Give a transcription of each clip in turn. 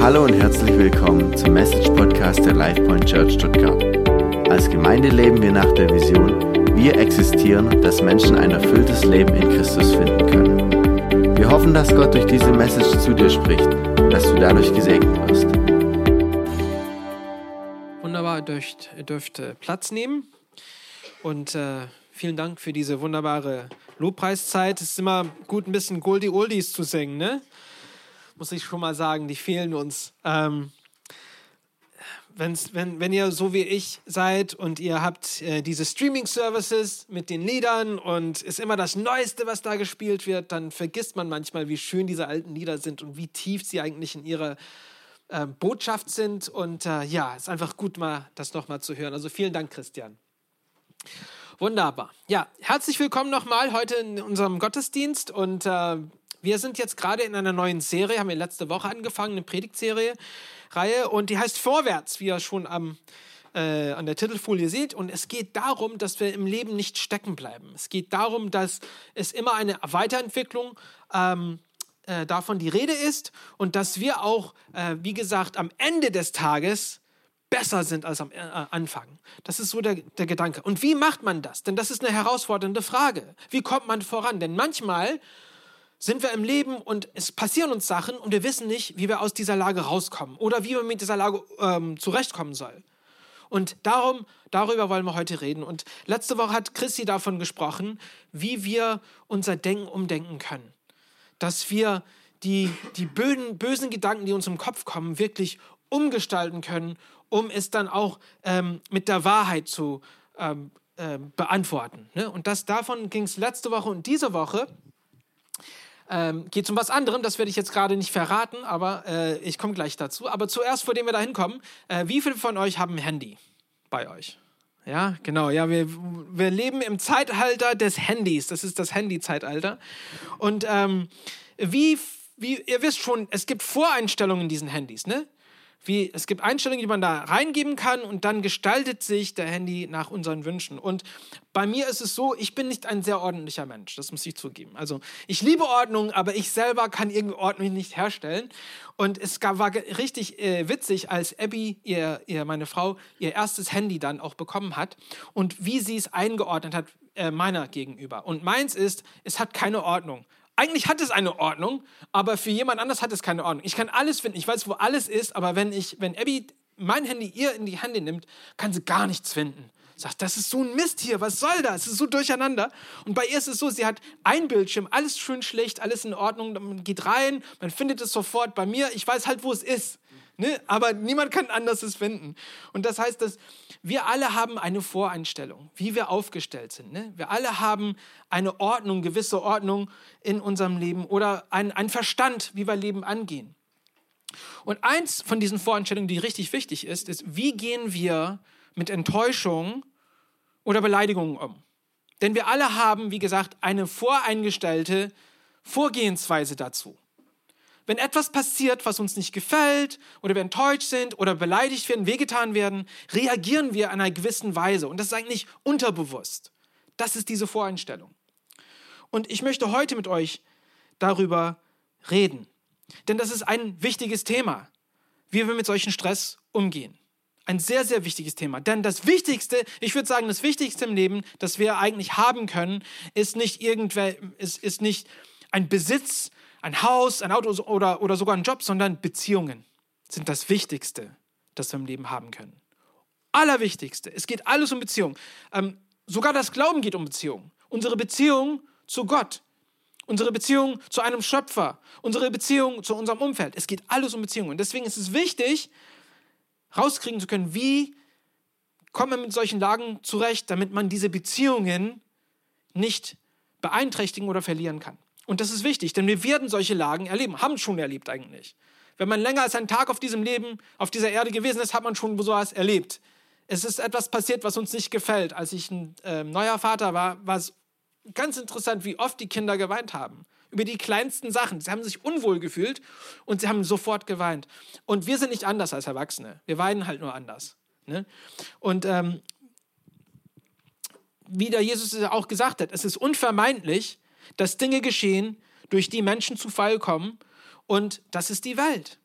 Hallo und herzlich willkommen zum Message Podcast der LifePoint Church Stuttgart. Als Gemeinde leben wir nach der Vision, wir existieren, dass Menschen ein erfülltes Leben in Christus finden können. Wir hoffen, dass Gott durch diese Message zu dir spricht und dass du dadurch gesegnet wirst. Wunderbar, ihr dürft, ihr dürft äh, Platz nehmen und äh, vielen Dank für diese wunderbare Lobpreiszeit. Es ist immer gut, ein bisschen Goldie Oldies zu singen, ne? Muss ich schon mal sagen, die fehlen uns. Ähm, wenn's, wenn, wenn ihr so wie ich seid und ihr habt äh, diese Streaming-Services mit den Liedern und ist immer das Neueste, was da gespielt wird, dann vergisst man manchmal, wie schön diese alten Lieder sind und wie tief sie eigentlich in ihrer äh, Botschaft sind. Und äh, ja, ist einfach gut, mal das nochmal zu hören. Also vielen Dank, Christian. Wunderbar. Ja, herzlich willkommen nochmal heute in unserem Gottesdienst und äh, wir sind jetzt gerade in einer neuen Serie, haben wir letzte Woche angefangen, eine Predigtserie, Reihe, und die heißt Vorwärts, wie ihr schon am, äh, an der Titelfolie seht. Und es geht darum, dass wir im Leben nicht stecken bleiben. Es geht darum, dass es immer eine Weiterentwicklung ähm, äh, davon die Rede ist und dass wir auch, äh, wie gesagt, am Ende des Tages besser sind als am äh, Anfang. Das ist so der, der Gedanke. Und wie macht man das? Denn das ist eine herausfordernde Frage. Wie kommt man voran? Denn manchmal sind wir im Leben und es passieren uns Sachen und wir wissen nicht, wie wir aus dieser Lage rauskommen oder wie man mit dieser Lage ähm, zurechtkommen soll. Und darum, darüber wollen wir heute reden. Und letzte Woche hat Chrissy davon gesprochen, wie wir unser Denken umdenken können. Dass wir die, die böden, bösen Gedanken, die uns im Kopf kommen, wirklich umgestalten können, um es dann auch ähm, mit der Wahrheit zu ähm, äh, beantworten. Ne? Und das, davon ging es letzte Woche und diese Woche ähm, geht um was anderem, das werde ich jetzt gerade nicht verraten, aber äh, ich komme gleich dazu. Aber zuerst, vor dem wir da hinkommen, äh, wie viele von euch haben ein Handy bei euch? Ja, genau. Ja, wir, wir leben im Zeitalter des Handys. Das ist das Handy-Zeitalter. Und ähm, wie, wie, ihr wisst schon, es gibt Voreinstellungen in diesen Handys, ne? Wie es gibt Einstellungen, die man da reingeben kann und dann gestaltet sich der Handy nach unseren Wünschen. Und bei mir ist es so, ich bin nicht ein sehr ordentlicher Mensch, das muss ich zugeben. Also ich liebe Ordnung, aber ich selber kann irgendwie Ordnung nicht herstellen. Und es war richtig äh, witzig, als Abby, ihr, ihr, meine Frau, ihr erstes Handy dann auch bekommen hat und wie sie es eingeordnet hat äh, meiner gegenüber. Und meins ist, es hat keine Ordnung eigentlich hat es eine Ordnung, aber für jemand anders hat es keine Ordnung. Ich kann alles finden, ich weiß, wo alles ist, aber wenn ich, wenn Abby mein Handy ihr in die Hände nimmt, kann sie gar nichts finden. Sagt, das ist so ein Mist hier, was soll das? Es ist so durcheinander. Und bei ihr ist es so, sie hat ein Bildschirm, alles schön schlecht, alles in Ordnung, man geht rein, man findet es sofort. Bei mir, ich weiß halt, wo es ist. Ne? Aber niemand kann anders es finden. Und das heißt, dass wir alle haben eine Voreinstellung, wie wir aufgestellt sind. Ne? Wir alle haben eine Ordnung, gewisse Ordnung in unserem Leben oder einen Verstand, wie wir Leben angehen. Und eins von diesen Voreinstellungen, die richtig wichtig ist, ist, wie gehen wir mit Enttäuschung oder Beleidigungen um? Denn wir alle haben, wie gesagt, eine voreingestellte Vorgehensweise dazu. Wenn etwas passiert, was uns nicht gefällt oder wir enttäuscht sind oder beleidigt werden, wehgetan werden, reagieren wir in einer gewissen Weise. Und das ist eigentlich unterbewusst. Das ist diese Voreinstellung. Und ich möchte heute mit euch darüber reden. Denn das ist ein wichtiges Thema, wie wir mit solchen Stress umgehen. Ein sehr, sehr wichtiges Thema. Denn das Wichtigste, ich würde sagen, das Wichtigste im Leben, das wir eigentlich haben können, ist nicht irgendwer, ist, ist nicht ein Besitz, ein Haus, ein Auto oder, oder sogar ein Job, sondern Beziehungen sind das Wichtigste, das wir im Leben haben können. Allerwichtigste. Es geht alles um Beziehungen. Ähm, sogar das Glauben geht um Beziehungen. Unsere Beziehung zu Gott, unsere Beziehung zu einem Schöpfer, unsere Beziehung zu unserem Umfeld. Es geht alles um Beziehungen. Und deswegen ist es wichtig, rauskriegen zu können, wie kommt man mit solchen Lagen zurecht, damit man diese Beziehungen nicht beeinträchtigen oder verlieren kann. Und das ist wichtig, denn wir werden solche Lagen erleben, haben schon erlebt eigentlich. Wenn man länger als einen Tag auf diesem Leben, auf dieser Erde gewesen ist, hat man schon sowas erlebt. Es ist etwas passiert, was uns nicht gefällt. Als ich ein äh, neuer Vater war, war es ganz interessant, wie oft die Kinder geweint haben. Über die kleinsten Sachen. Sie haben sich unwohl gefühlt und sie haben sofort geweint. Und wir sind nicht anders als Erwachsene. Wir weinen halt nur anders. Ne? Und ähm, wie der Jesus es auch gesagt hat, es ist unvermeidlich, dass Dinge geschehen, durch die Menschen zu Fall kommen und das ist die Welt.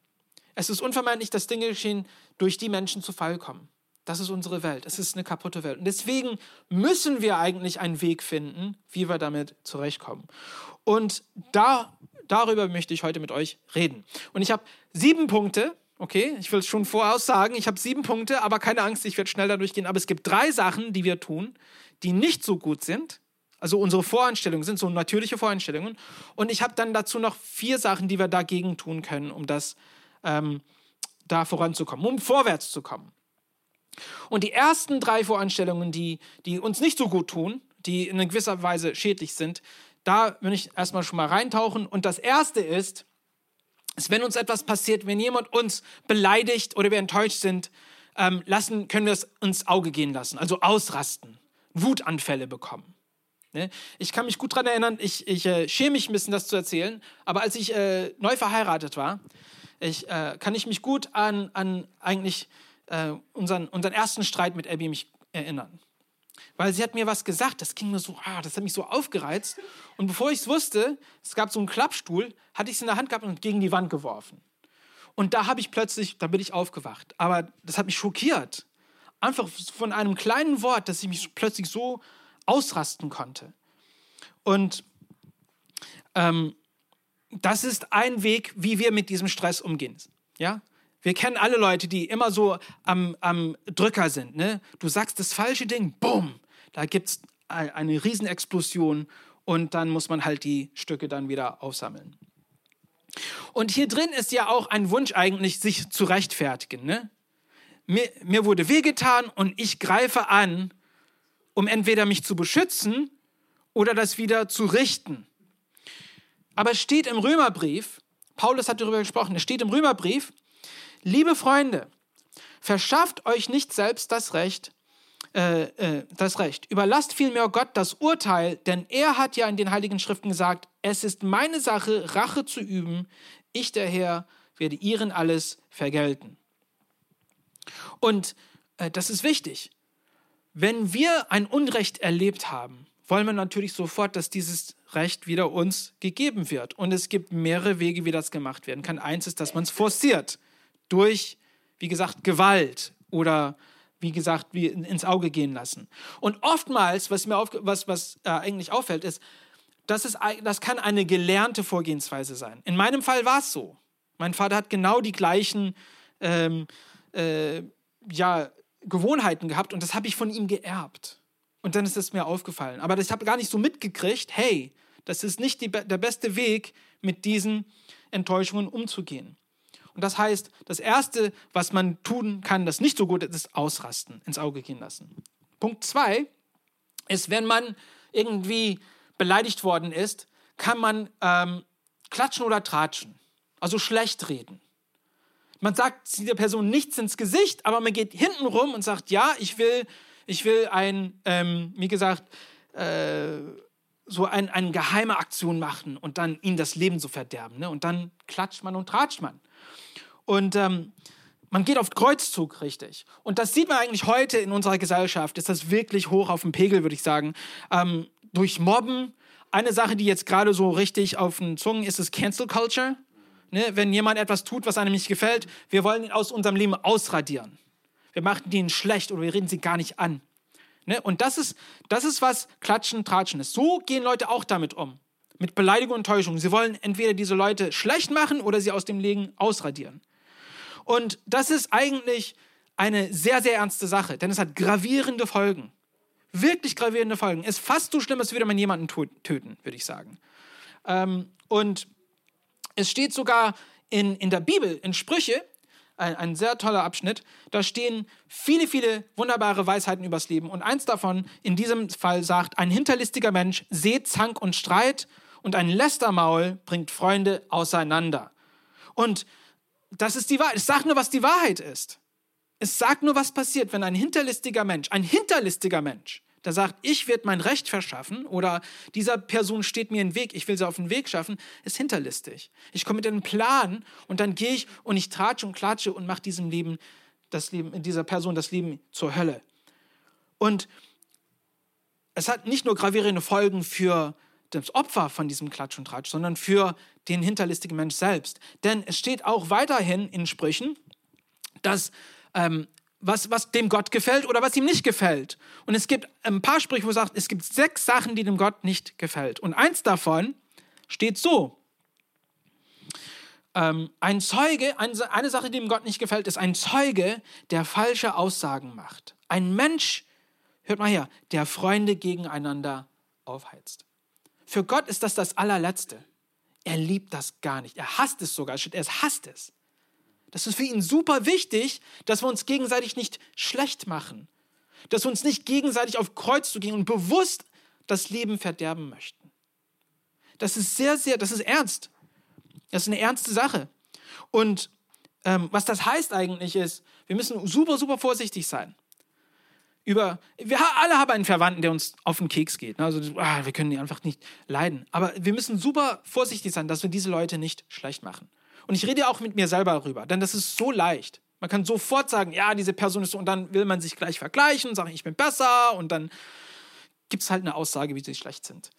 Es ist unvermeidlich, dass Dinge geschehen, durch die Menschen zu Fall kommen. Das ist unsere Welt. Es ist eine kaputte Welt. Und deswegen müssen wir eigentlich einen Weg finden, wie wir damit zurechtkommen. Und da, darüber möchte ich heute mit euch reden. Und ich habe sieben Punkte. Okay, ich will es schon voraus sagen. Ich habe sieben Punkte, aber keine Angst, ich werde schnell da durchgehen. Aber es gibt drei Sachen, die wir tun, die nicht so gut sind. Also unsere Voreinstellungen sind so natürliche Voreinstellungen. Und ich habe dann dazu noch vier Sachen, die wir dagegen tun können, um das ähm, da voranzukommen, um vorwärts zu kommen. Und die ersten drei Voreinstellungen, die, die uns nicht so gut tun, die in gewisser Weise schädlich sind, da will ich erstmal schon mal reintauchen. Und das erste ist, ist, wenn uns etwas passiert, wenn jemand uns beleidigt oder wir enttäuscht sind, ähm, lassen, können wir es ins Auge gehen lassen, also ausrasten, Wutanfälle bekommen. Ne? Ich kann mich gut daran erinnern, ich, ich äh, schäme mich ein bisschen, das zu erzählen, aber als ich äh, neu verheiratet war, ich, äh, kann ich mich gut an, an eigentlich äh, unseren, unseren ersten Streit mit Abby mich erinnern. Weil sie hat mir was gesagt, das ging mir so, ah, das hat mich so aufgereizt. Und bevor ich es wusste, es gab so einen Klappstuhl, hatte ich es in der Hand gehabt und gegen die Wand geworfen. Und da habe ich plötzlich, da bin ich aufgewacht. Aber das hat mich schockiert. Einfach von einem kleinen Wort, dass ich mich plötzlich so ausrasten konnte. Und ähm, das ist ein Weg, wie wir mit diesem Stress umgehen. Ja? Wir kennen alle Leute, die immer so am, am Drücker sind. Ne? Du sagst das falsche Ding, bumm, da gibt es eine Riesenexplosion und dann muss man halt die Stücke dann wieder aufsammeln. Und hier drin ist ja auch ein Wunsch eigentlich, sich zu rechtfertigen. Ne? Mir, mir wurde wehgetan und ich greife an, um entweder mich zu beschützen oder das wieder zu richten. Aber es steht im Römerbrief, Paulus hat darüber gesprochen, es steht im Römerbrief, Liebe Freunde, verschafft euch nicht selbst das Recht, äh, äh, das Recht. Überlasst vielmehr Gott das Urteil, denn er hat ja in den Heiligen Schriften gesagt, es ist meine Sache, Rache zu üben. Ich, der Herr, werde ihren alles vergelten. Und äh, das ist wichtig. Wenn wir ein Unrecht erlebt haben, wollen wir natürlich sofort, dass dieses Recht wieder uns gegeben wird. Und es gibt mehrere Wege, wie das gemacht werden kann. Eins ist, dass man es forciert durch, wie gesagt, Gewalt oder wie gesagt, wie ins Auge gehen lassen. Und oftmals, was mir auf, was, was äh, eigentlich auffällt, ist, das, ist, das kann eine gelernte Vorgehensweise sein. In meinem Fall war es so. Mein Vater hat genau die gleichen ähm, äh, ja, Gewohnheiten gehabt und das habe ich von ihm geerbt. Und dann ist es mir aufgefallen. Aber ich habe gar nicht so mitgekriegt, hey, das ist nicht die, der beste Weg, mit diesen Enttäuschungen umzugehen. Und das heißt, das Erste, was man tun kann, das nicht so gut ist, ist ausrasten, ins Auge gehen lassen. Punkt zwei ist, wenn man irgendwie beleidigt worden ist, kann man ähm, klatschen oder tratschen, also schlecht reden. Man sagt der Person nichts ins Gesicht, aber man geht hinten rum und sagt, ja, ich will, ich will ein, ähm, wie gesagt, äh, so ein, eine geheime Aktion machen und dann ihnen das Leben so verderben. Ne? Und dann klatscht man und tratscht man. Und ähm, man geht auf Kreuzzug richtig. Und das sieht man eigentlich heute in unserer Gesellschaft. Ist das wirklich hoch auf dem Pegel, würde ich sagen. Ähm, durch Mobben. Eine Sache, die jetzt gerade so richtig auf den Zungen ist, ist Cancel Culture. Ne? Wenn jemand etwas tut, was einem nicht gefällt, wir wollen ihn aus unserem Leben ausradieren. Wir machen ihn schlecht oder wir reden sie gar nicht an. Ne? Und das ist, das ist, was Klatschen, Tratschen ist. So gehen Leute auch damit um mit Beleidigung und Täuschung. Sie wollen entweder diese Leute schlecht machen oder sie aus dem Leben ausradieren. Und das ist eigentlich eine sehr, sehr ernste Sache, denn es hat gravierende Folgen. Wirklich gravierende Folgen. Ist fast so schlimm, als würde man jemanden töten, würde ich sagen. Ähm, und es steht sogar in, in der Bibel, in Sprüche, ein, ein, sehr toller Abschnitt. Da stehen viele, viele wunderbare Weisheiten übers Leben. Und eins davon in diesem Fall sagt, ein hinterlistiger Mensch seht Zank und Streit und ein Lästermaul bringt Freunde auseinander. Und das ist die Wahrheit. Es sagt nur, was die Wahrheit ist. Es sagt nur, was passiert, wenn ein hinterlistiger Mensch, ein hinterlistiger Mensch, der sagt, ich werde mein Recht verschaffen oder dieser Person steht mir im Weg, ich will sie auf den Weg schaffen, ist hinterlistig. Ich komme mit einem Plan und dann gehe ich und ich tratsche und klatsche und mache diesem Leben, das Leben, dieser Person das Leben zur Hölle. Und es hat nicht nur gravierende Folgen für das Opfer von diesem Klatsch und Tratsch, sondern für den hinterlistigen Mensch selbst. Denn es steht auch weiterhin in Sprüchen, dass ähm, was, was dem Gott gefällt oder was ihm nicht gefällt. Und es gibt ein paar Sprüche, wo sagt, es gibt sechs Sachen, die dem Gott nicht gefällt. Und eins davon steht so. Ähm, ein Zeuge, eine Sache, die dem Gott nicht gefällt, ist ein Zeuge, der falsche Aussagen macht. Ein Mensch, hört mal her, der Freunde gegeneinander aufheizt. Für Gott ist das das allerletzte. Er liebt das gar nicht. Er hasst es sogar. Er hasst es. Das ist für ihn super wichtig, dass wir uns gegenseitig nicht schlecht machen. Dass wir uns nicht gegenseitig auf Kreuz zu gehen und bewusst das Leben verderben möchten. Das ist sehr, sehr, das ist ernst. Das ist eine ernste Sache. Und ähm, was das heißt eigentlich ist, wir müssen super, super vorsichtig sein über, wir alle haben einen Verwandten, der uns auf den Keks geht. Ne? Also ah, wir können die einfach nicht leiden. Aber wir müssen super vorsichtig sein, dass wir diese Leute nicht schlecht machen. Und ich rede auch mit mir selber darüber, denn das ist so leicht. Man kann sofort sagen, ja, diese Person ist so, und dann will man sich gleich vergleichen und sagen, ich bin besser, und dann gibt es halt eine Aussage, wie sie schlecht sind.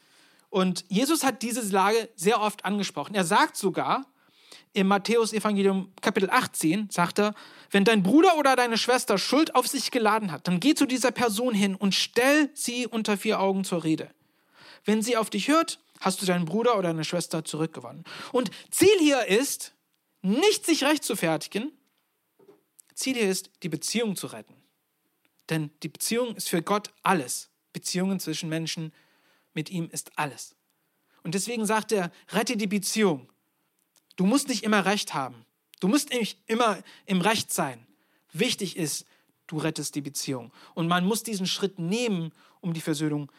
Und Jesus hat diese Lage sehr oft angesprochen. Er sagt sogar, im Matthäus-Evangelium Kapitel 18 sagt er, wenn dein Bruder oder deine Schwester Schuld auf sich geladen hat, dann geh zu dieser Person hin und stell sie unter vier Augen zur Rede. Wenn sie auf dich hört, hast du deinen Bruder oder deine Schwester zurückgewonnen. Und Ziel hier ist, nicht sich recht zu fertigen. Ziel hier ist, die Beziehung zu retten. Denn die Beziehung ist für Gott alles. Beziehungen zwischen Menschen mit ihm ist alles. Und deswegen sagt er, rette die Beziehung. Du musst nicht immer recht haben. Du musst nicht immer im Recht sein. Wichtig ist, du rettest die Beziehung. Und man muss diesen Schritt nehmen, um die Versöhnung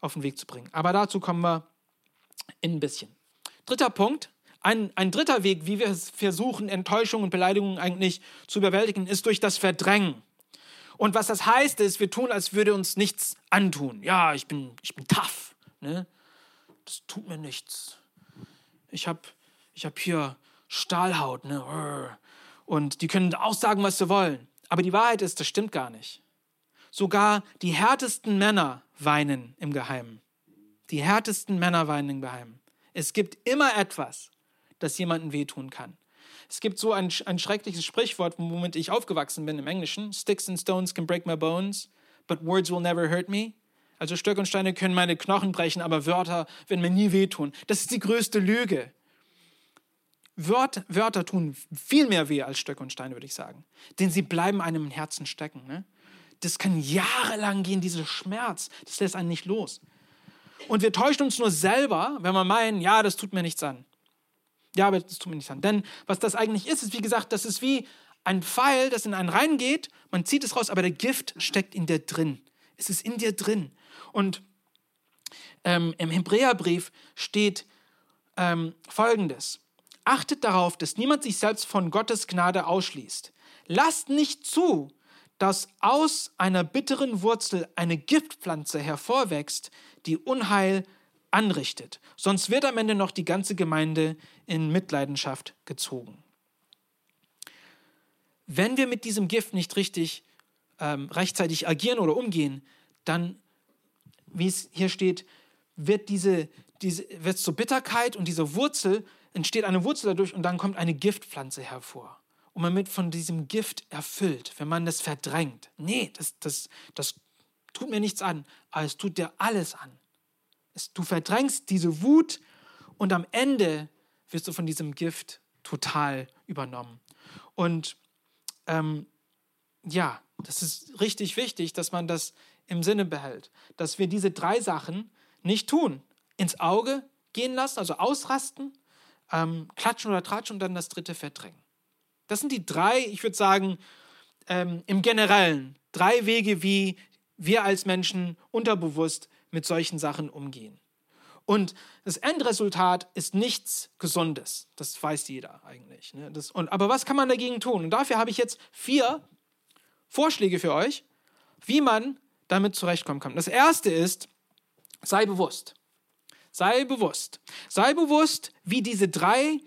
auf den Weg zu bringen. Aber dazu kommen wir in ein bisschen. Dritter Punkt. Ein, ein dritter Weg, wie wir versuchen, Enttäuschung und Beleidigungen eigentlich zu überwältigen, ist durch das Verdrängen. Und was das heißt, ist, wir tun, als würde uns nichts antun. Ja, ich bin, ich bin tough. Ne? Das tut mir nichts. Ich habe ich habe hier Stahlhaut, ne? Und die können auch sagen, was sie wollen. Aber die Wahrheit ist, das stimmt gar nicht. Sogar die härtesten Männer weinen im Geheimen. Die härtesten Männer weinen im Geheimen. Es gibt immer etwas, das jemandem wehtun kann. Es gibt so ein, ein schreckliches Sprichwort, womit ich aufgewachsen bin im Englischen. Sticks and stones can break my bones, but words will never hurt me. Also Stöcke und Steine können meine Knochen brechen, aber Wörter werden mir nie wehtun. Das ist die größte Lüge. Wörter, Wörter tun viel mehr weh als Stöcke und Steine, würde ich sagen. Denn sie bleiben einem im Herzen stecken. Ne? Das kann jahrelang gehen, dieser Schmerz. Das lässt einen nicht los. Und wir täuschen uns nur selber, wenn wir meinen, ja, das tut mir nichts an. Ja, aber das tut mir nichts an. Denn was das eigentlich ist, ist, wie gesagt, das ist wie ein Pfeil, das in einen reingeht, man zieht es raus, aber der Gift steckt in dir drin. Es ist in dir drin. Und ähm, im Hebräerbrief steht ähm, Folgendes. Achtet darauf, dass niemand sich selbst von Gottes Gnade ausschließt. Lasst nicht zu, dass aus einer bitteren Wurzel eine Giftpflanze hervorwächst, die Unheil anrichtet. Sonst wird am Ende noch die ganze Gemeinde in Mitleidenschaft gezogen. Wenn wir mit diesem Gift nicht richtig ähm, rechtzeitig agieren oder umgehen, dann, wie es hier steht, wird diese, diese wird zur Bitterkeit und diese Wurzel entsteht eine Wurzel dadurch und dann kommt eine Giftpflanze hervor. Und man wird von diesem Gift erfüllt, wenn man das verdrängt. Nee, das, das, das tut mir nichts an, aber es tut dir alles an. Du verdrängst diese Wut und am Ende wirst du von diesem Gift total übernommen. Und ähm, ja, das ist richtig wichtig, dass man das im Sinne behält, dass wir diese drei Sachen nicht tun. Ins Auge gehen lassen, also ausrasten, ähm, klatschen oder tratschen und dann das dritte verdrängen. Das sind die drei, ich würde sagen, ähm, im Generellen, drei Wege, wie wir als Menschen unterbewusst mit solchen Sachen umgehen. Und das Endresultat ist nichts Gesundes. Das weiß jeder eigentlich. Ne? Das, und, aber was kann man dagegen tun? Und dafür habe ich jetzt vier Vorschläge für euch, wie man damit zurechtkommen kann. Das erste ist, sei bewusst. Sei bewusst. Sei bewusst, wie diese drei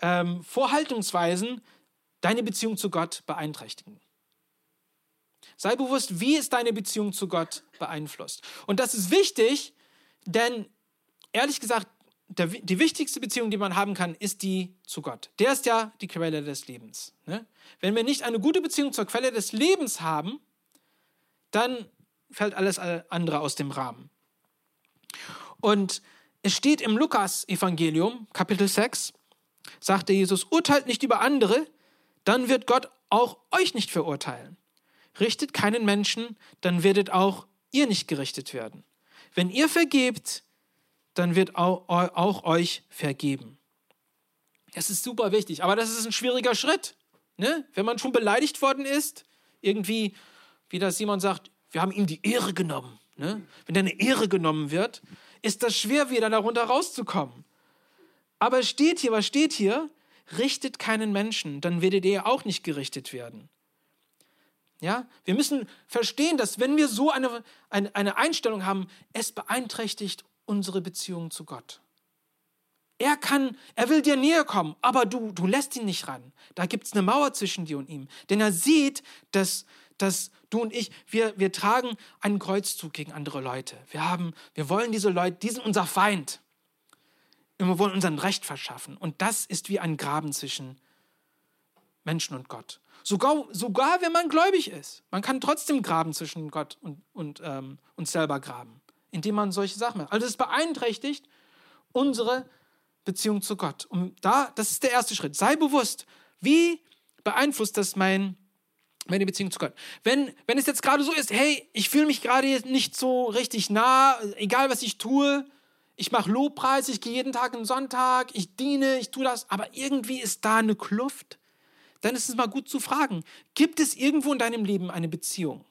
ähm, Vorhaltungsweisen deine Beziehung zu Gott beeinträchtigen. Sei bewusst, wie es deine Beziehung zu Gott beeinflusst. Und das ist wichtig, denn ehrlich gesagt, der, die wichtigste Beziehung, die man haben kann, ist die zu Gott. Der ist ja die Quelle des Lebens. Ne? Wenn wir nicht eine gute Beziehung zur Quelle des Lebens haben, dann fällt alles andere aus dem Rahmen. Und es steht im Lukas-Evangelium, Kapitel 6, sagte Jesus, urteilt nicht über andere, dann wird Gott auch euch nicht verurteilen. Richtet keinen Menschen, dann werdet auch ihr nicht gerichtet werden. Wenn ihr vergebt, dann wird auch, auch euch vergeben. Das ist super wichtig, aber das ist ein schwieriger Schritt. Ne? Wenn man schon beleidigt worden ist, irgendwie, wie das Simon sagt, wir haben ihm die Ehre genommen. Ne? Wenn deine Ehre genommen wird, ist das schwer, wieder darunter rauszukommen. Aber steht hier, was steht hier? Richtet keinen Menschen, dann werdet ihr auch nicht gerichtet werden. Ja, wir müssen verstehen, dass wenn wir so eine, eine, eine Einstellung haben, es beeinträchtigt unsere Beziehung zu Gott. Er kann, er will dir näher kommen, aber du, du lässt ihn nicht ran. Da gibt es eine Mauer zwischen dir und ihm. Denn er sieht, dass, dass du und ich, wir, wir tragen einen Kreuzzug gegen andere Leute. Wir, haben, wir wollen diese Leute, die sind unser Feind. Und wir wollen unseren Recht verschaffen. Und das ist wie ein Graben zwischen Menschen und Gott. Sogar, sogar wenn man gläubig ist. Man kann trotzdem graben zwischen Gott und, und ähm, uns selber graben, indem man solche Sachen macht. Also es beeinträchtigt unsere Beziehung zu Gott. Und da, das ist der erste Schritt. Sei bewusst, wie beeinflusst das mein, meine Beziehung zu Gott. Wenn, wenn es jetzt gerade so ist, hey, ich fühle mich gerade nicht so richtig nah, egal was ich tue, ich mache Lobpreis, ich gehe jeden Tag einen Sonntag, ich diene, ich tue das, aber irgendwie ist da eine Kluft dann ist es mal gut zu fragen, gibt es irgendwo in deinem Leben eine Beziehung,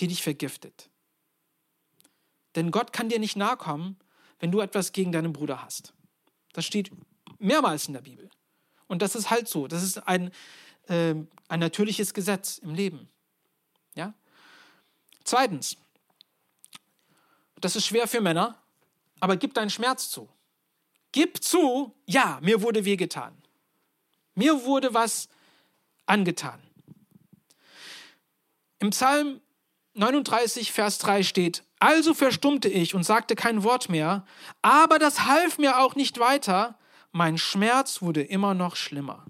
die dich vergiftet? Denn Gott kann dir nicht nahe kommen, wenn du etwas gegen deinen Bruder hast. Das steht mehrmals in der Bibel. Und das ist halt so. Das ist ein, äh, ein natürliches Gesetz im Leben. Ja? Zweitens, das ist schwer für Männer, aber gib deinen Schmerz zu. Gib zu, ja, mir wurde wehgetan. Mir wurde was angetan. Im Psalm 39, Vers 3 steht, also verstummte ich und sagte kein Wort mehr, aber das half mir auch nicht weiter, mein Schmerz wurde immer noch schlimmer.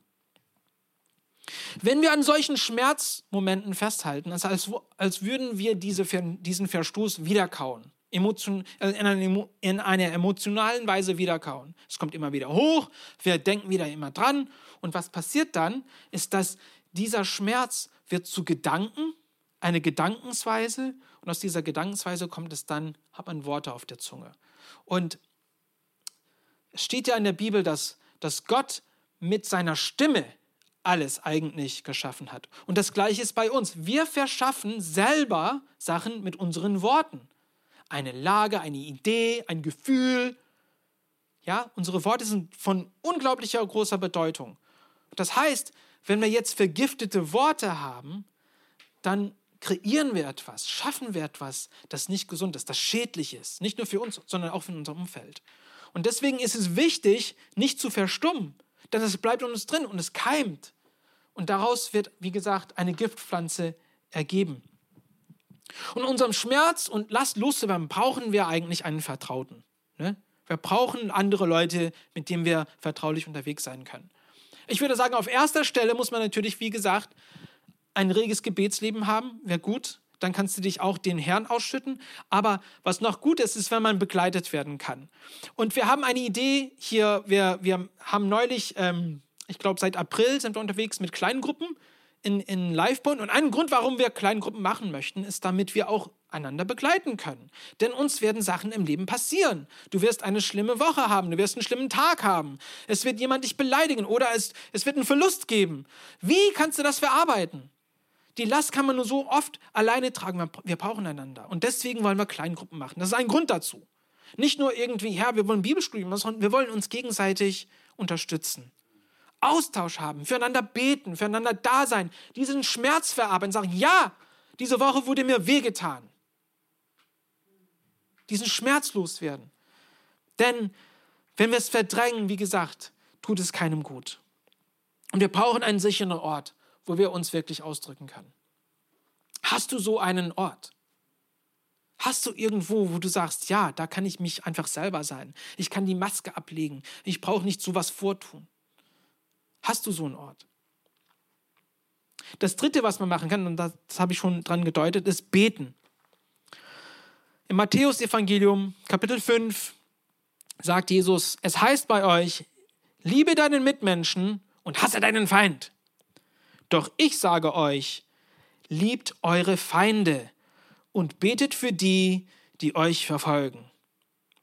Wenn wir an solchen Schmerzmomenten festhalten, ist als, als würden wir diese, diesen Verstoß wiederkauen äh, in, einer, in einer emotionalen Weise wiederkauen. Es kommt immer wieder hoch, wir denken wieder immer dran. Und was passiert dann, ist, dass dieser Schmerz wird zu Gedanken, eine Gedankensweise. Und aus dieser Gedankensweise kommt es dann, hat man Worte auf der Zunge. Und es steht ja in der Bibel, dass, dass Gott mit seiner Stimme alles eigentlich geschaffen hat. Und das Gleiche ist bei uns. Wir verschaffen selber Sachen mit unseren Worten eine Lage, eine Idee, ein Gefühl. Ja, unsere Worte sind von unglaublicher großer Bedeutung. Das heißt, wenn wir jetzt vergiftete Worte haben, dann kreieren wir etwas, schaffen wir etwas, das nicht gesund ist, das schädlich ist. Nicht nur für uns, sondern auch für unser Umfeld. Und deswegen ist es wichtig, nicht zu verstummen, denn es bleibt in uns drin und es keimt. Und daraus wird, wie gesagt, eine Giftpflanze ergeben. Und unserem Schmerz und Last loszuwerden, brauchen wir eigentlich einen Vertrauten. Ne? Wir brauchen andere Leute, mit denen wir vertraulich unterwegs sein können. Ich würde sagen, auf erster Stelle muss man natürlich, wie gesagt, ein reges Gebetsleben haben, wäre gut. Dann kannst du dich auch den Herrn ausschütten. Aber was noch gut ist, ist, wenn man begleitet werden kann. Und wir haben eine Idee hier. Wir, wir haben neulich, ähm, ich glaube, seit April sind wir unterwegs mit kleinen Gruppen in, in Livebond. Und ein Grund, warum wir Kleingruppen machen möchten, ist, damit wir auch einander begleiten können. Denn uns werden Sachen im Leben passieren. Du wirst eine schlimme Woche haben, du wirst einen schlimmen Tag haben. Es wird jemand dich beleidigen oder es, es wird einen Verlust geben. Wie kannst du das verarbeiten? Die Last kann man nur so oft alleine tragen. Wir brauchen einander. Und deswegen wollen wir Kleingruppen machen. Das ist ein Grund dazu. Nicht nur irgendwie, ja, wir wollen Bibelstudium, sondern wir wollen uns gegenseitig unterstützen. Austausch haben, füreinander beten, füreinander da sein, diesen Schmerz verarbeiten, sagen, ja, diese Woche wurde mir wehgetan. Diesen Schmerz loswerden. Denn wenn wir es verdrängen, wie gesagt, tut es keinem gut. Und wir brauchen einen sicheren Ort, wo wir uns wirklich ausdrücken können. Hast du so einen Ort? Hast du irgendwo, wo du sagst, ja, da kann ich mich einfach selber sein. Ich kann die Maske ablegen. Ich brauche nicht so was vortun. Hast du so einen Ort? Das dritte, was man machen kann, und das, das habe ich schon dran gedeutet, ist beten. Im Matthäus-Evangelium, Kapitel 5, sagt Jesus: Es heißt bei euch, liebe deinen Mitmenschen und hasse deinen Feind. Doch ich sage euch, liebt eure Feinde und betet für die, die euch verfolgen.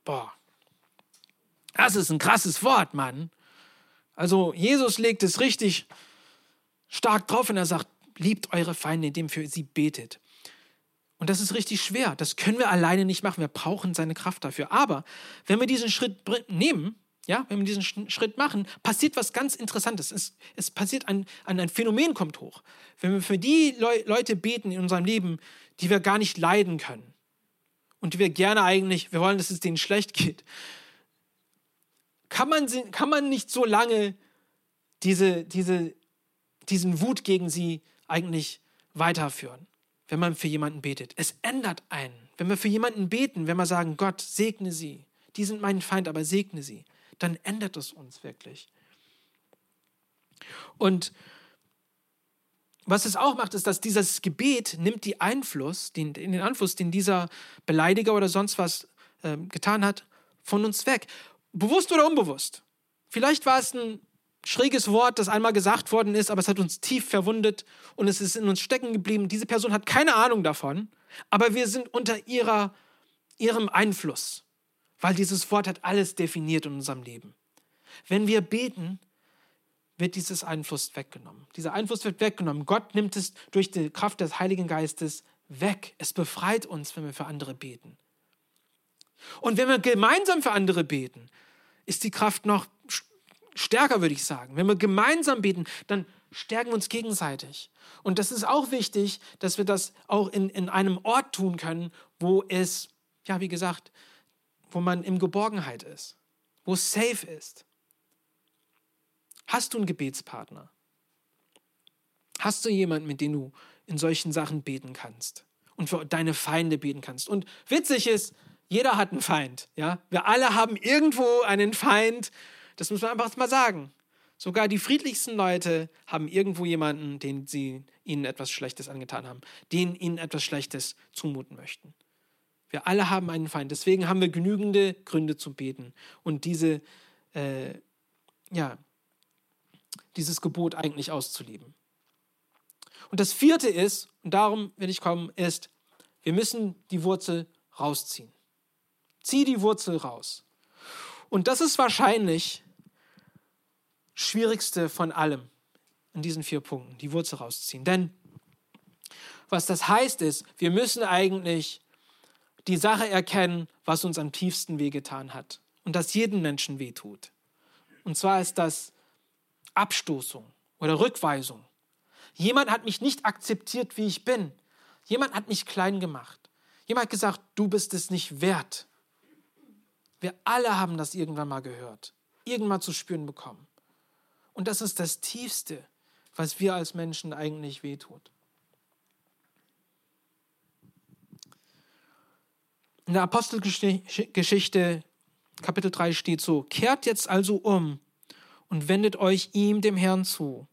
Boah, das ist ein krasses Wort, Mann. Also Jesus legt es richtig stark drauf und er sagt, liebt eure Feinde, indem ihr für sie betet. Und das ist richtig schwer. Das können wir alleine nicht machen. Wir brauchen seine Kraft dafür. Aber wenn wir diesen Schritt nehmen, ja, wenn wir diesen Schritt machen, passiert was ganz Interessantes. Es, es passiert ein, ein, ein Phänomen kommt hoch. Wenn wir für die Le Leute beten in unserem Leben, die wir gar nicht leiden können und die wir gerne eigentlich, wir wollen, dass es denen schlecht geht, kann man, kann man nicht so lange diese, diese, diesen Wut gegen sie eigentlich weiterführen, wenn man für jemanden betet. Es ändert einen. Wenn wir für jemanden beten, wenn wir sagen, Gott, segne sie, die sind mein Feind, aber segne sie, dann ändert es uns wirklich. Und was es auch macht, ist, dass dieses Gebet nimmt die Einfluss, den, den Einfluss, den dieser Beleidiger oder sonst was äh, getan hat, von uns weg. Bewusst oder unbewusst. Vielleicht war es ein schräges Wort, das einmal gesagt worden ist, aber es hat uns tief verwundet und es ist in uns stecken geblieben. Diese Person hat keine Ahnung davon, aber wir sind unter ihrer, ihrem Einfluss, weil dieses Wort hat alles definiert in unserem Leben. Wenn wir beten, wird dieses Einfluss weggenommen. Dieser Einfluss wird weggenommen. Gott nimmt es durch die Kraft des Heiligen Geistes weg. Es befreit uns, wenn wir für andere beten. Und wenn wir gemeinsam für andere beten, ist die Kraft noch stärker, würde ich sagen. Wenn wir gemeinsam beten, dann stärken wir uns gegenseitig. Und das ist auch wichtig, dass wir das auch in, in einem Ort tun können, wo es, ja, wie gesagt, wo man in Geborgenheit ist, wo es safe ist. Hast du einen Gebetspartner? Hast du jemanden, mit dem du in solchen Sachen beten kannst und für deine Feinde beten kannst? Und witzig ist, jeder hat einen Feind. Ja? Wir alle haben irgendwo einen Feind. Das muss man einfach mal sagen. Sogar die friedlichsten Leute haben irgendwo jemanden, den sie ihnen etwas Schlechtes angetan haben, den ihnen etwas Schlechtes zumuten möchten. Wir alle haben einen Feind. Deswegen haben wir genügende Gründe zum Beten und diese, äh, ja, dieses Gebot eigentlich auszuleben. Und das vierte ist, und darum will ich kommen, ist, wir müssen die Wurzel rausziehen. Zieh die Wurzel raus. Und das ist wahrscheinlich schwierigste von allem in diesen vier Punkten, die Wurzel rausziehen. Denn was das heißt ist, wir müssen eigentlich die Sache erkennen, was uns am tiefsten wehgetan hat und das jedem Menschen wehtut. Und zwar ist das Abstoßung oder Rückweisung. Jemand hat mich nicht akzeptiert, wie ich bin. Jemand hat mich klein gemacht. Jemand hat gesagt, du bist es nicht wert. Wir alle haben das irgendwann mal gehört, irgendwann mal zu spüren bekommen. Und das ist das Tiefste, was wir als Menschen eigentlich wehtut. In der Apostelgeschichte Kapitel 3 steht so, kehrt jetzt also um und wendet euch ihm, dem Herrn, zu,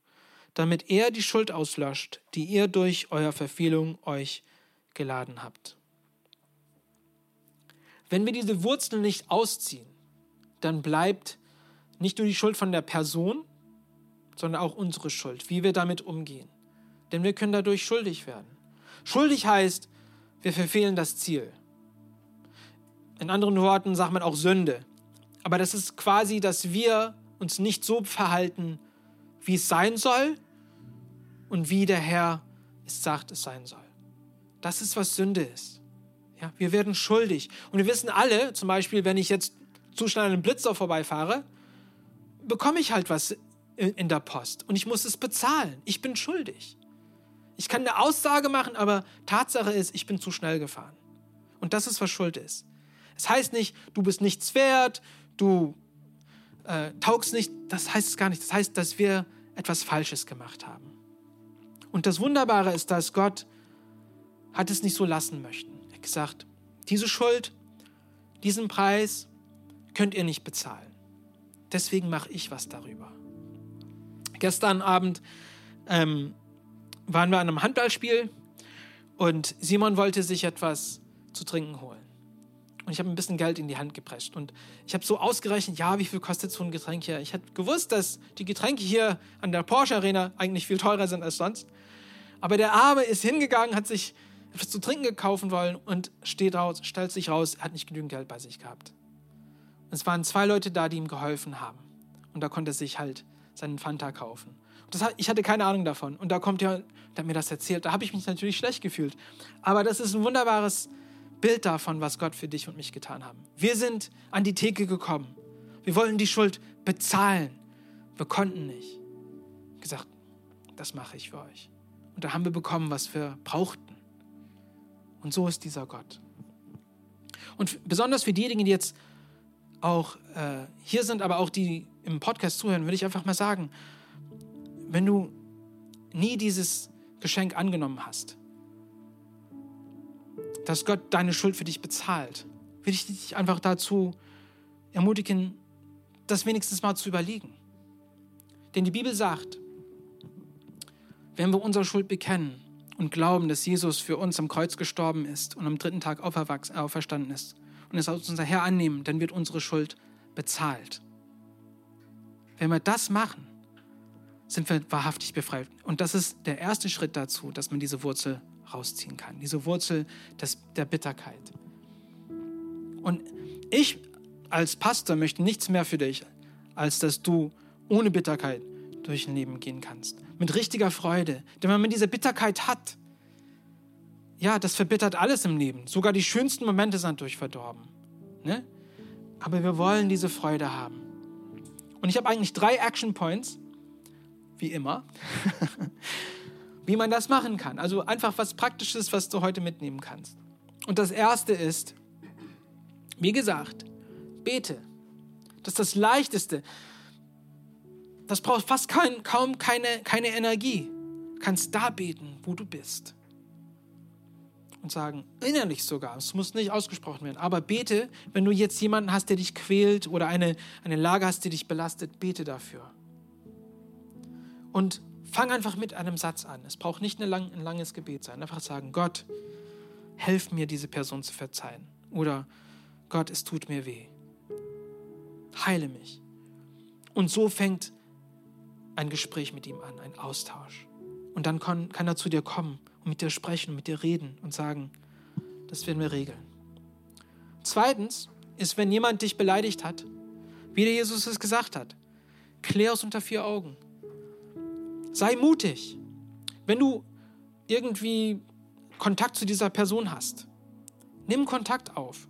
damit er die Schuld auslöscht, die ihr durch euer Verfehlung euch geladen habt. Wenn wir diese Wurzeln nicht ausziehen, dann bleibt nicht nur die Schuld von der Person, sondern auch unsere Schuld, wie wir damit umgehen. Denn wir können dadurch schuldig werden. Schuldig heißt, wir verfehlen das Ziel. In anderen Worten sagt man auch Sünde. Aber das ist quasi, dass wir uns nicht so verhalten, wie es sein soll und wie der Herr es sagt, es sein soll. Das ist, was Sünde ist. Ja, wir werden schuldig. Und wir wissen alle, zum Beispiel, wenn ich jetzt zu schnell an einem Blitzer vorbeifahre, bekomme ich halt was in der Post und ich muss es bezahlen. Ich bin schuldig. Ich kann eine Aussage machen, aber Tatsache ist, ich bin zu schnell gefahren. Und das ist, was Schuld ist. Es heißt nicht, du bist nichts wert, du äh, taugst nicht, das heißt es gar nicht. Das heißt, dass wir etwas Falsches gemacht haben. Und das Wunderbare ist, dass Gott hat es nicht so lassen möchten. Gesagt, diese Schuld, diesen Preis könnt ihr nicht bezahlen. Deswegen mache ich was darüber. Gestern Abend ähm, waren wir an einem Handballspiel und Simon wollte sich etwas zu trinken holen. Und ich habe ein bisschen Geld in die Hand gepresst. Und ich habe so ausgerechnet, ja, wie viel kostet so ein Getränk hier? Ich hätte gewusst, dass die Getränke hier an der Porsche Arena eigentlich viel teurer sind als sonst. Aber der Arme ist hingegangen, hat sich etwas zu trinken gekaufen wollen und steht raus, stellt sich raus, er hat nicht genügend Geld bei sich gehabt. Und es waren zwei Leute da, die ihm geholfen haben. Und da konnte er sich halt seinen Fanta kaufen. Das, ich hatte keine Ahnung davon. Und da kommt er, der hat mir das erzählt. Da habe ich mich natürlich schlecht gefühlt. Aber das ist ein wunderbares Bild davon, was Gott für dich und mich getan haben. Wir sind an die Theke gekommen. Wir wollten die Schuld bezahlen. Wir konnten nicht. Gesagt, das mache ich für euch. Und da haben wir bekommen, was wir brauchten. Und so ist dieser Gott. Und besonders für diejenigen, die jetzt auch äh, hier sind, aber auch die im Podcast zuhören, würde ich einfach mal sagen, wenn du nie dieses Geschenk angenommen hast, dass Gott deine Schuld für dich bezahlt, will ich dich einfach dazu ermutigen, das wenigstens mal zu überlegen. Denn die Bibel sagt, wenn wir unsere Schuld bekennen und glauben, dass Jesus für uns am Kreuz gestorben ist und am dritten Tag auferstanden ist und es als unser Herr annehmen, dann wird unsere Schuld bezahlt. Wenn wir das machen, sind wir wahrhaftig befreit. Und das ist der erste Schritt dazu, dass man diese Wurzel rausziehen kann. Diese Wurzel des, der Bitterkeit. Und ich als Pastor möchte nichts mehr für dich, als dass du ohne Bitterkeit durch ein Leben gehen kannst. Mit richtiger Freude. Denn wenn man diese Bitterkeit hat, ja, das verbittert alles im Leben. Sogar die schönsten Momente sind durch verdorben. Ne? Aber wir wollen diese Freude haben. Und ich habe eigentlich drei Action Points, wie immer, wie man das machen kann. Also einfach was Praktisches, was du heute mitnehmen kannst. Und das Erste ist, wie gesagt, bete. Das ist das Leichteste. Das braucht fast kein, kaum keine, keine Energie. Du kannst da beten, wo du bist. Und sagen, innerlich sogar, es muss nicht ausgesprochen werden, aber bete, wenn du jetzt jemanden hast, der dich quält oder eine, eine Lage hast, die dich belastet, bete dafür. Und Fang einfach mit einem Satz an. Es braucht nicht lang, ein langes Gebet sein. Einfach sagen, Gott, helf mir, diese Person zu verzeihen. Oder Gott, es tut mir weh. Heile mich. Und so fängt ein Gespräch mit ihm an, ein Austausch. Und dann kann, kann er zu dir kommen und mit dir sprechen und mit dir reden und sagen, das werden wir regeln. Zweitens ist, wenn jemand dich beleidigt hat, wie der Jesus es gesagt hat, klär es unter vier Augen. Sei mutig. Wenn du irgendwie Kontakt zu dieser Person hast, nimm Kontakt auf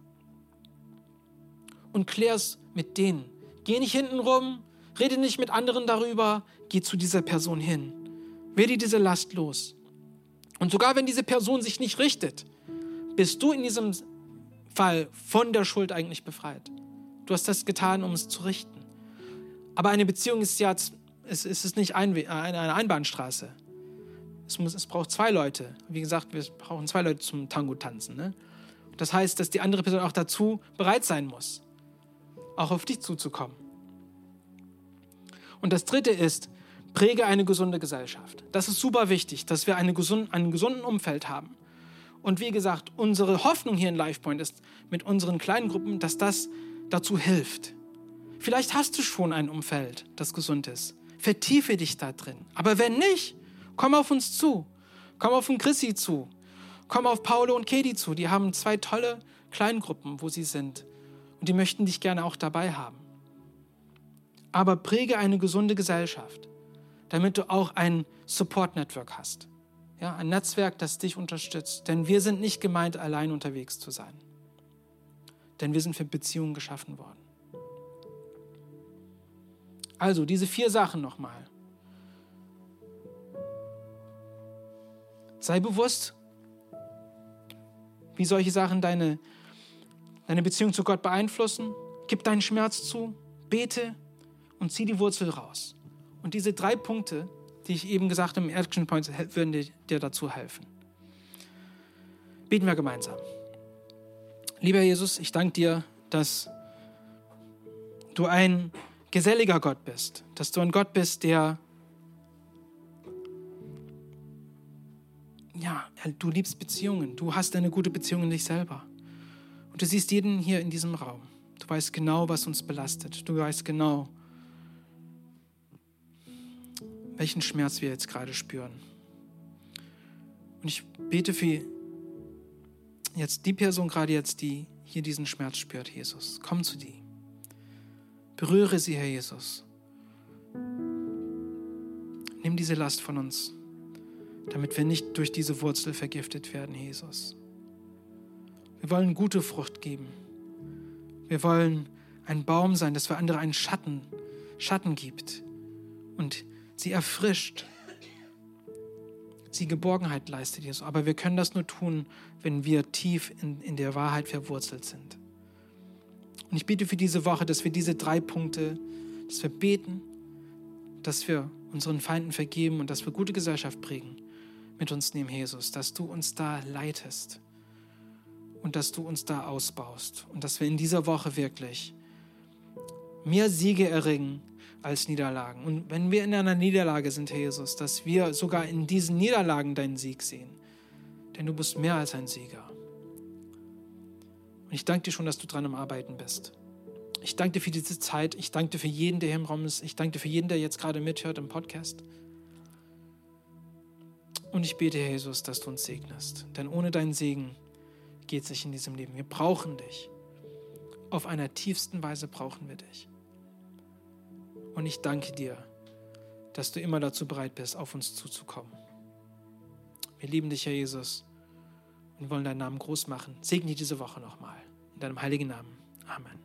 und klär es mit denen. Geh nicht hinten rum, rede nicht mit anderen darüber, geh zu dieser Person hin. Werde diese Last los. Und sogar wenn diese Person sich nicht richtet, bist du in diesem Fall von der Schuld eigentlich befreit. Du hast das getan, um es zu richten. Aber eine Beziehung ist ja es, ist nicht ein, eine Einbahnstraße. Es, muss, es braucht zwei Leute. Wie gesagt, wir brauchen zwei Leute zum Tango tanzen. Ne? Das heißt, dass die andere Person auch dazu bereit sein muss, auch auf dich zuzukommen. Und das Dritte ist, präge eine gesunde Gesellschaft. Das ist super wichtig, dass wir eine gesund, einen gesunden Umfeld haben. Und wie gesagt, unsere Hoffnung hier in LifePoint ist mit unseren kleinen Gruppen, dass das dazu hilft. Vielleicht hast du schon ein Umfeld, das gesund ist. Vertiefe dich da drin. Aber wenn nicht, komm auf uns zu. Komm auf den Chrissy zu. Komm auf Paolo und Kedi zu. Die haben zwei tolle Kleingruppen, wo sie sind. Und die möchten dich gerne auch dabei haben. Aber präge eine gesunde Gesellschaft, damit du auch ein Support-Network hast. Ja, ein Netzwerk, das dich unterstützt. Denn wir sind nicht gemeint, allein unterwegs zu sein. Denn wir sind für Beziehungen geschaffen worden. Also diese vier Sachen nochmal. Sei bewusst, wie solche Sachen deine, deine Beziehung zu Gott beeinflussen. Gib deinen Schmerz zu, bete und zieh die Wurzel raus. Und diese drei Punkte, die ich eben gesagt habe im Action Points, würden dir, dazu helfen. Beten wir gemeinsam. Lieber Jesus, ich danke dir, dass du ein geselliger Gott bist, dass du ein Gott bist, der ja, du liebst Beziehungen, du hast eine gute Beziehung in dich selber. Und du siehst jeden hier in diesem Raum. Du weißt genau, was uns belastet. Du weißt genau, welchen Schmerz wir jetzt gerade spüren. Und ich bete für jetzt die Person gerade jetzt, die hier diesen Schmerz spürt, Jesus. Komm zu dir. Berühre sie, Herr Jesus. Nimm diese Last von uns, damit wir nicht durch diese Wurzel vergiftet werden, Jesus. Wir wollen gute Frucht geben. Wir wollen ein Baum sein, dass für andere einen Schatten, Schatten gibt und sie erfrischt, sie Geborgenheit leistet, Jesus. Aber wir können das nur tun, wenn wir tief in, in der Wahrheit verwurzelt sind. Und ich bete für diese Woche, dass wir diese drei Punkte, dass wir beten, dass wir unseren Feinden vergeben und dass wir gute Gesellschaft prägen mit uns nehmen, Jesus, dass du uns da leitest und dass du uns da ausbaust und dass wir in dieser Woche wirklich mehr Siege erringen als Niederlagen. Und wenn wir in einer Niederlage sind, Herr Jesus, dass wir sogar in diesen Niederlagen deinen Sieg sehen. Denn du bist mehr als ein Sieger. Und ich danke dir schon, dass du dran am Arbeiten bist. Ich danke dir für diese Zeit. Ich danke dir für jeden, der hier im Raum ist. Ich danke dir für jeden, der jetzt gerade mithört im Podcast. Und ich bete, Herr Jesus, dass du uns segnest. Denn ohne deinen Segen geht es sich in diesem Leben. Wir brauchen dich. Auf einer tiefsten Weise brauchen wir dich. Und ich danke dir, dass du immer dazu bereit bist, auf uns zuzukommen. Wir lieben dich, Herr Jesus, und wollen deinen Namen groß machen. Segne diese Woche nochmal. In deinem heiligen Namen. Amen.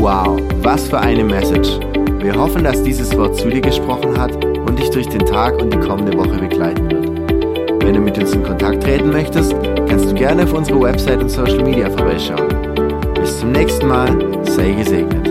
Wow, was für eine Message. Wir hoffen, dass dieses Wort zu dir gesprochen hat und dich durch den Tag und die kommende Woche begleiten wird. Wenn du mit uns in Kontakt treten möchtest, kannst du gerne auf unsere Website und Social Media vorbeischauen. Bis zum nächsten Mal, sei gesegnet.